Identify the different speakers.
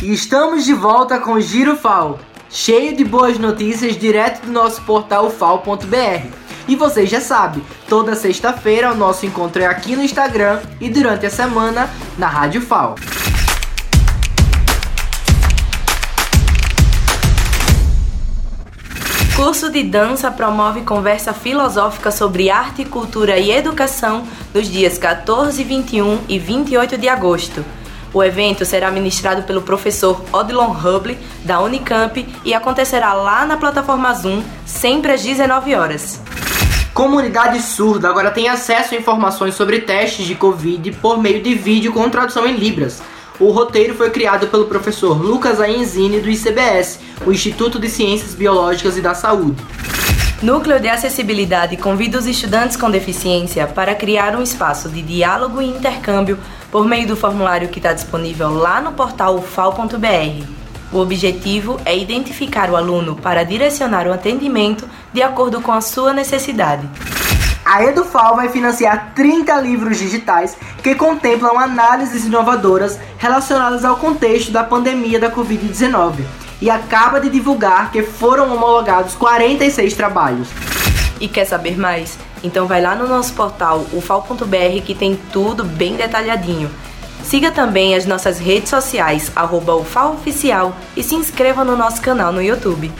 Speaker 1: E estamos de volta com Giro FAO, cheio de boas notícias direto do nosso portal fal.br. E você já sabe, toda sexta-feira o nosso encontro é aqui no Instagram e durante a semana na Rádio FAO.
Speaker 2: Curso de dança promove conversa filosófica sobre arte, cultura e educação nos dias 14, 21 e 28 de agosto. O evento será ministrado pelo professor Odilon Hubble, da Unicamp, e acontecerá lá na plataforma Zoom, sempre às 19 horas.
Speaker 1: Comunidade Surda agora tem acesso a informações sobre testes de Covid por meio de vídeo com tradução em Libras. O roteiro foi criado pelo professor Lucas Aenzini do ICBS, o Instituto de Ciências Biológicas e da Saúde.
Speaker 2: Núcleo de Acessibilidade convida os estudantes com deficiência para criar um espaço de diálogo e intercâmbio por meio do formulário que está disponível lá no portal ufal.br. O objetivo é identificar o aluno para direcionar o atendimento de acordo com a sua necessidade.
Speaker 1: A EduFal vai financiar 30 livros digitais que contemplam análises inovadoras relacionadas ao contexto da pandemia da Covid-19 e acaba de divulgar que foram homologados 46 trabalhos.
Speaker 2: E quer saber mais? Então vai lá no nosso portal ufal.br que tem tudo bem detalhadinho. Siga também as nossas redes sociais, arroba UFAOficial e se inscreva no nosso canal no YouTube.